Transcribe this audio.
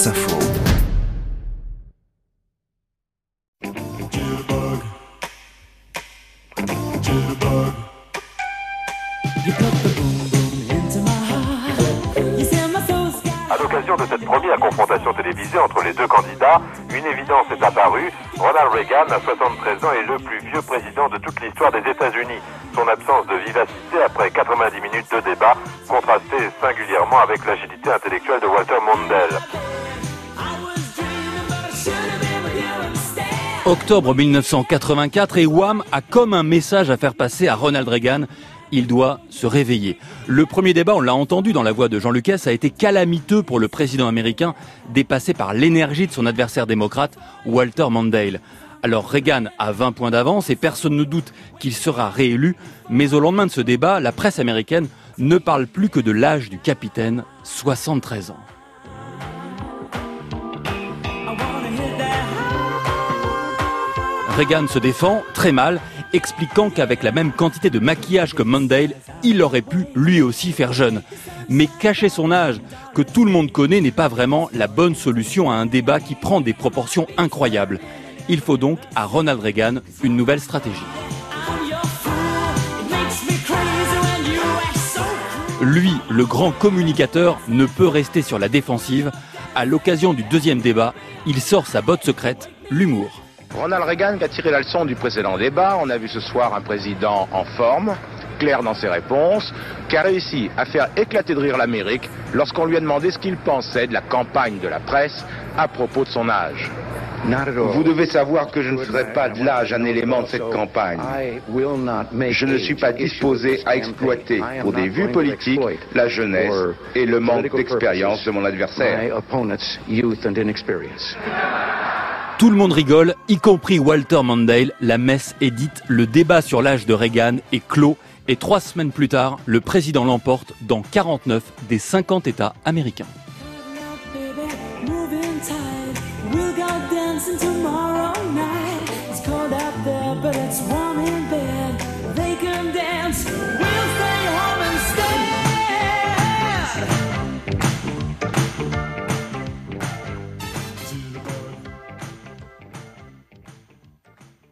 France Info. À l'occasion de cette première confrontation télévisée entre les deux candidats, une évidence est apparue. Ronald Reagan, à 73 ans, est le plus vieux président de toute l'histoire des États-Unis. Son absence de vivacité après 90 minutes de débat contrastait singulièrement avec l'agilité intellectuelle de Walter Mondale. Octobre 1984 et Wham a comme un message à faire passer à Ronald Reagan. Il doit se réveiller. Le premier débat, on l'a entendu dans la voix de Jean Lucas, a été calamiteux pour le président américain, dépassé par l'énergie de son adversaire démocrate, Walter Mondale. Alors Reagan a 20 points d'avance et personne ne doute qu'il sera réélu, mais au lendemain de ce débat, la presse américaine ne parle plus que de l'âge du capitaine, 73 ans. Reagan se défend très mal, expliquant qu'avec la même quantité de maquillage que Mondale, il aurait pu lui aussi faire jeune. Mais cacher son âge, que tout le monde connaît, n'est pas vraiment la bonne solution à un débat qui prend des proportions incroyables. Il faut donc à Ronald Reagan une nouvelle stratégie. Lui, le grand communicateur, ne peut rester sur la défensive. À l'occasion du deuxième débat, il sort sa botte secrète, l'humour. Ronald Reagan qui a tiré la leçon du précédent débat. On a vu ce soir un président en forme, clair dans ses réponses, qui a réussi à faire éclater de rire l'Amérique lorsqu'on lui a demandé ce qu'il pensait de la campagne de la presse à propos de son âge. Vous devez savoir que je ne ferai pas de l'âge un élément de cette campagne. Je ne suis pas disposé à exploiter pour des vues politiques la jeunesse et le manque d'expérience de mon adversaire. Tout le monde rigole, y compris Walter Mondale. La messe est dite, le débat sur l'âge de Reagan est clos et trois semaines plus tard, le président l'emporte dans 49 des 50 États américains.